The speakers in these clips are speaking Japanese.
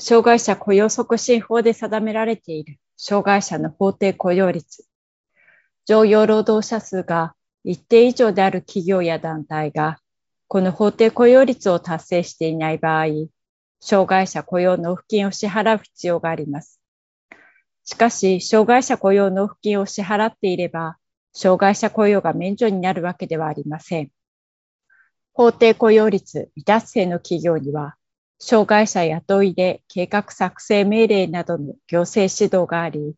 障害者雇用促進法で定められている障害者の法定雇用率。常用労働者数が一定以上である企業や団体が、この法定雇用率を達成していない場合、障害者雇用納付金を支払う必要があります。しかし、障害者雇用納付金を支払っていれば、障害者雇用が免除になるわけではありません。法定雇用率未達成の企業には、障害者雇いで計画作成命令などの行政指導があり、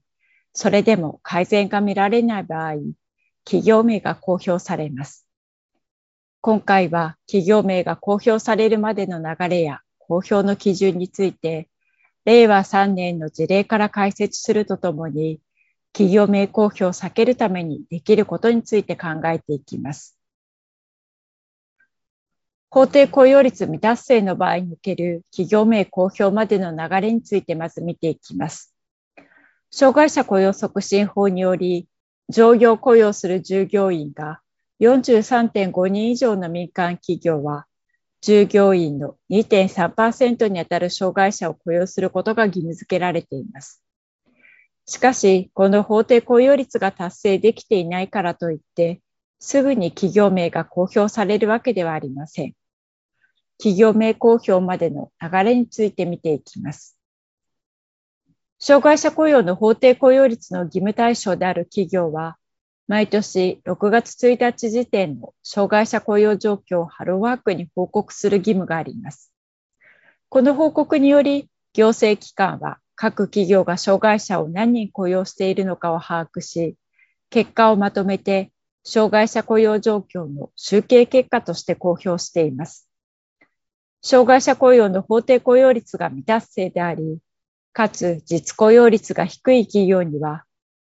それでも改善が見られない場合、企業名が公表されます。今回は企業名が公表されるまでの流れや公表の基準について、令和3年の事例から解説するとともに、企業名公表を避けるためにできることについて考えていきます。法定雇用率未達成の場合における企業名公表までの流れについてまず見ていきます。障害者雇用促進法により、上業雇用する従業員が43.5人以上の民間企業は、従業員の2.3%にあたる障害者を雇用することが義務付けられています。しかし、この法定雇用率が達成できていないからといって、すぐに企業名が公表されるわけではありません。企業名公表までの流れについて見ていきます。障害者雇用の法定雇用率の義務対象である企業は、毎年6月1日時点の障害者雇用状況をハローワークに報告する義務があります。この報告により、行政機関は各企業が障害者を何人雇用しているのかを把握し、結果をまとめて、障害者雇用状況の集計結果として公表しています。障害者雇用の法定雇用率が未達成であり、かつ実雇用率が低い企業には、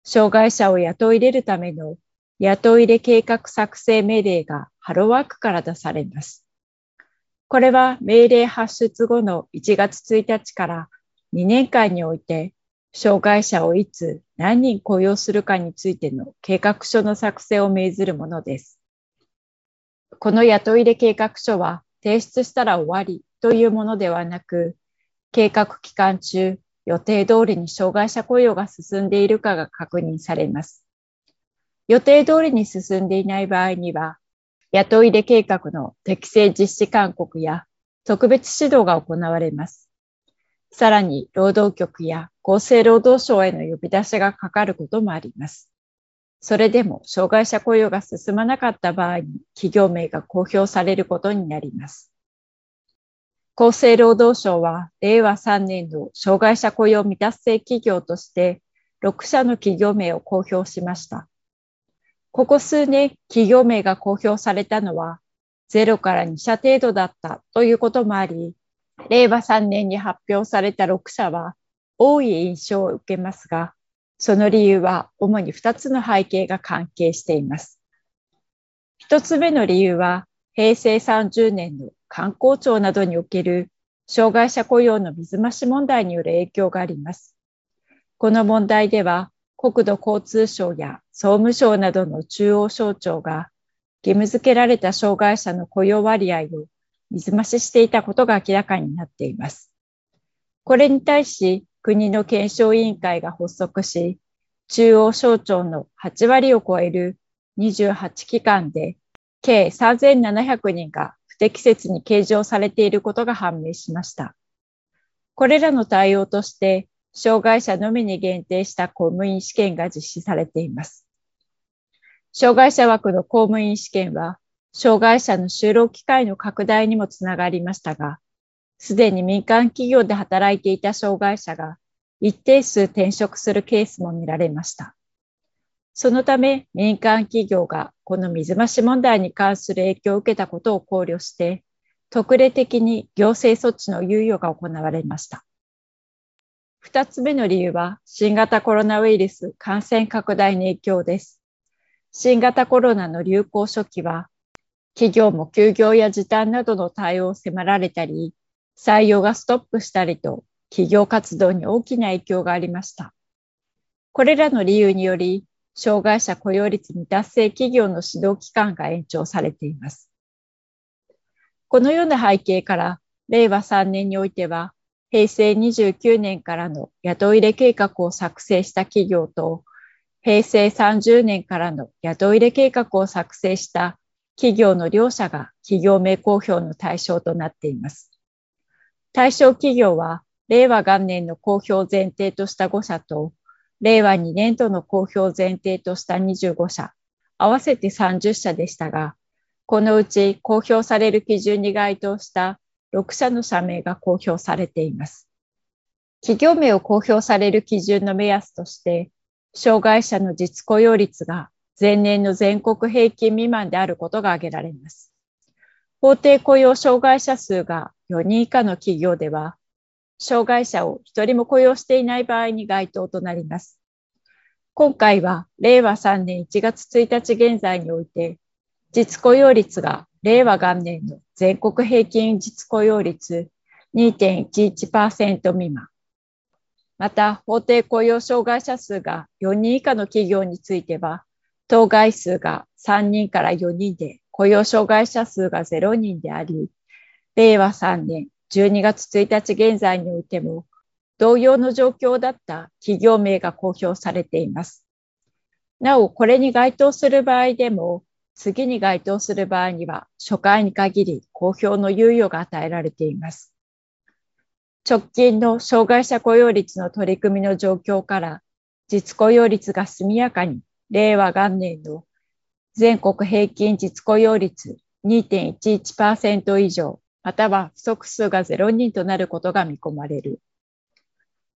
障害者を雇い入れるための雇い入れ計画作成命令がハローワークから出されます。これは命令発出後の1月1日から2年間において、障害者をいつ何人雇用するかについての計画書の作成を命ずるものです。この雇い入れ計画書は提出したら終わりというものではなく、計画期間中、予定通りに障害者雇用が進んでいるかが確認されます。予定通りに進んでいない場合には、雇い入れ計画の適正実施勧告や特別指導が行われます。さらに、労働局や厚生労働省への呼び出しがかかることもあります。それでも障害者雇用が進まなかった場合に企業名が公表されることになります。厚生労働省は令和3年度障害者雇用未達成企業として6社の企業名を公表しました。ここ数年企業名が公表されたのは0から2社程度だったということもあり、令和3年に発表された6社は多い印象を受けますが、その理由は主に2つの背景が関係しています。1つ目の理由は、平成30年の観光庁などにおける障害者雇用の水増し問題による影響があります。この問題では、国土交通省や総務省などの中央省庁が義務付けられた障害者の雇用割合を水増ししていたことが明らかになっています。これに対し、国の検証委員会が発足し、中央省庁の8割を超える28機関で、計3700人が不適切に計上されていることが判明しました。これらの対応として、障害者のみに限定した公務員試験が実施されています。障害者枠の公務員試験は、障害者の就労機会の拡大にもつながりましたが、すでに民間企業で働いていた障害者が一定数転職するケースも見られました。そのため民間企業がこの水増し問題に関する影響を受けたことを考慮して、特例的に行政措置の猶予が行われました。二つ目の理由は新型コロナウイルス感染拡大の影響です。新型コロナの流行初期は、企業も休業や時短などの対応を迫られたり、採用がストップしたりと、企業活動に大きな影響がありました。これらの理由により、障害者雇用率未達成企業の指導期間が延長されています。このような背景から、令和3年においては、平成29年からの雇い入れ計画を作成した企業と、平成30年からの雇い入れ計画を作成した企業の両者が企業名公表の対象となっています。対象企業は、令和元年の公表前提とした5社と、令和2年度の公表前提とした25社、合わせて30社でしたが、このうち公表される基準に該当した6社の社名が公表されています。企業名を公表される基準の目安として、障害者の実雇用率が前年の全国平均未満であることが挙げられます。法定雇用障害者数が4人以下の企業では、障害者を1人も雇用していない場合に該当となります。今回は令和3年1月1日現在において、実雇用率が令和元年の全国平均実雇用率2.11%未満、また、法定雇用障害者数が4人以下の企業については、当該数が3人から4人で、雇用障害者数が0人であり、令和3年12月1日現在においても、同様の状況だった企業名が公表されています。なお、これに該当する場合でも、次に該当する場合には、初回に限り公表の猶予が与えられています。直近の障害者雇用率の取り組みの状況から、実雇用率が速やかに令和元年の全国平均実雇用率2.11%以上、または不足数が0人となることが見込まれる。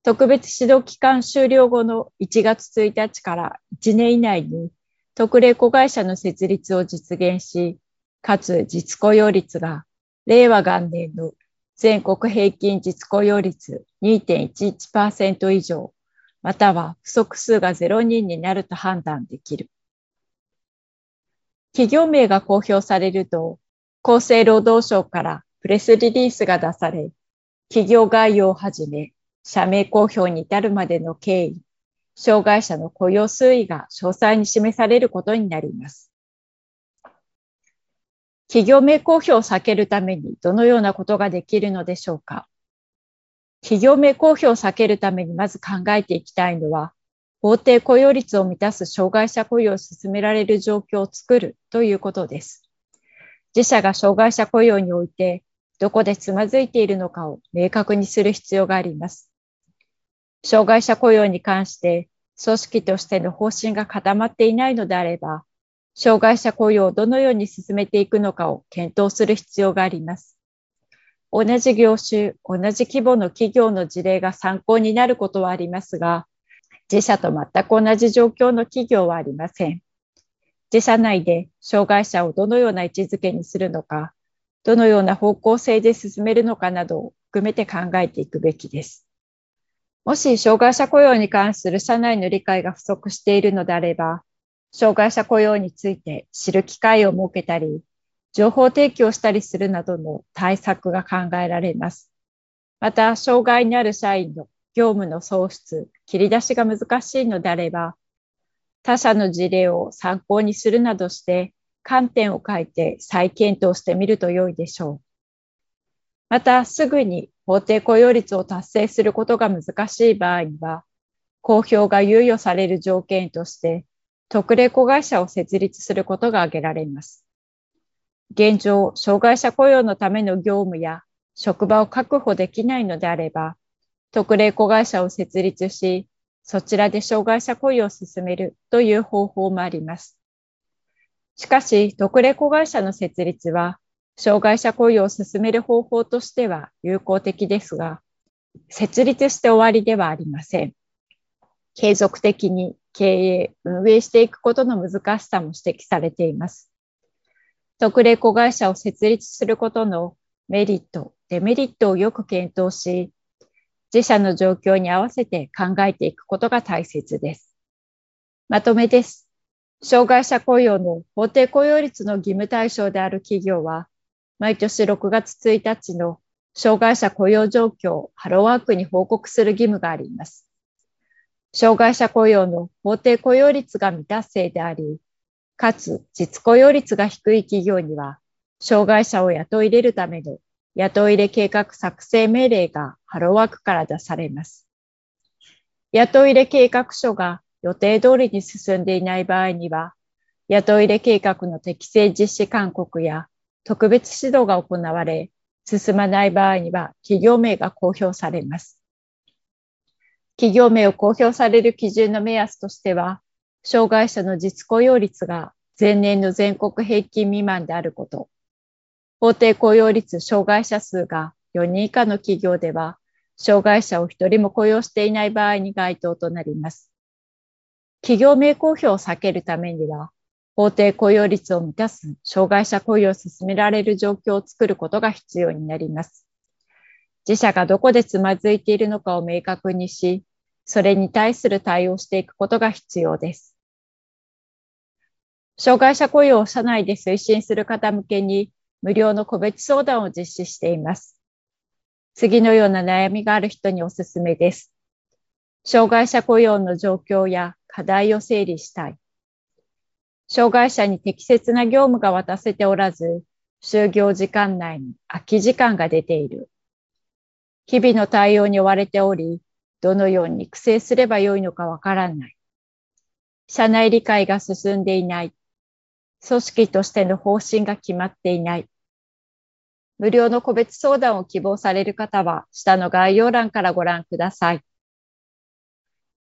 特別指導期間終了後の1月1日から1年以内に特例子会社の設立を実現し、かつ実雇用率が令和元年の全国平均実雇用率2.11%以上、または不足数が0人になると判断できる。企業名が公表されると、厚生労働省からプレスリリースが出され、企業概要をはじめ、社名公表に至るまでの経緯、障害者の雇用推移が詳細に示されることになります。企業名公表を避けるためにどのようなことができるのでしょうか企業名公表を避けるためにまず考えていきたいのは、法定雇用率を満たす障害者雇用を進められる状況を作るということです。自社が障害者雇用において、どこでつまずいているのかを明確にする必要があります。障害者雇用に関して、組織としての方針が固まっていないのであれば、障害者雇用をどのように進めていくのかを検討する必要があります。同じ業種、同じ規模の企業の事例が参考になることはありますが、自社と全く同じ状況の企業はありません。自社内で障害者をどのような位置づけにするのか、どのような方向性で進めるのかなどを含めて考えていくべきです。もし障害者雇用に関する社内の理解が不足しているのであれば、障害者雇用について知る機会を設けたり、情報提供したりするなどの対策が考えられます。また、障害にある社員の業務の創出、切り出しが難しいのであれば、他社の事例を参考にするなどして観点を変えて再検討してみると良いでしょう。また、すぐに法定雇用率を達成することが難しい場合には、公表が猶予される条件として、特例子会社を設立することが挙げられます。現状、障害者雇用のための業務や職場を確保できないのであれば、特例子会社を設立し、そちらで障害者雇用を進めるという方法もあります。しかし、特例子会社の設立は、障害者雇用を進める方法としては有効的ですが、設立して終わりではありません。継続的に経営、運営していくことの難しさも指摘されています。特例子会社を設立することのメリット、デメリットをよく検討し、自社の状況に合わせて考えていくことが大切です。まとめです。障害者雇用の法定雇用率の義務対象である企業は、毎年6月1日の障害者雇用状況をハローワークに報告する義務があります。障害者雇用の法定雇用率が未達成であり、かつ実雇用率が低い企業には、障害者を雇い入れるための雇い入れ計画作成命令がハローワークから出されます。雇い入れ計画書が予定通りに進んでいない場合には、雇い入れ計画の適正実施勧告や特別指導が行われ、進まない場合には企業名が公表されます。企業名を公表される基準の目安としては、障害者の実雇用率が前年の全国平均未満であること、法定雇用率障害者数が4人以下の企業では、障害者を1人も雇用していない場合に該当となります。企業名公表を避けるためには、法定雇用率を満たす障害者雇用を進められる状況を作ることが必要になります。自社がどこでつまずいているのかを明確にし、それに対する対応していくことが必要です。障害者雇用を社内で推進する方向けに無料の個別相談を実施しています。次のような悩みがある人におすすめです。障害者雇用の状況や課題を整理したい。障害者に適切な業務が渡せておらず、就業時間内に空き時間が出ている。日々の対応に追われており、どのように育成すればよいのかわからない。社内理解が進んでいない。組織としての方針が決まっていない。無料の個別相談を希望される方は、下の概要欄からご覧ください。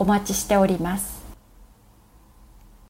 お待ちしております。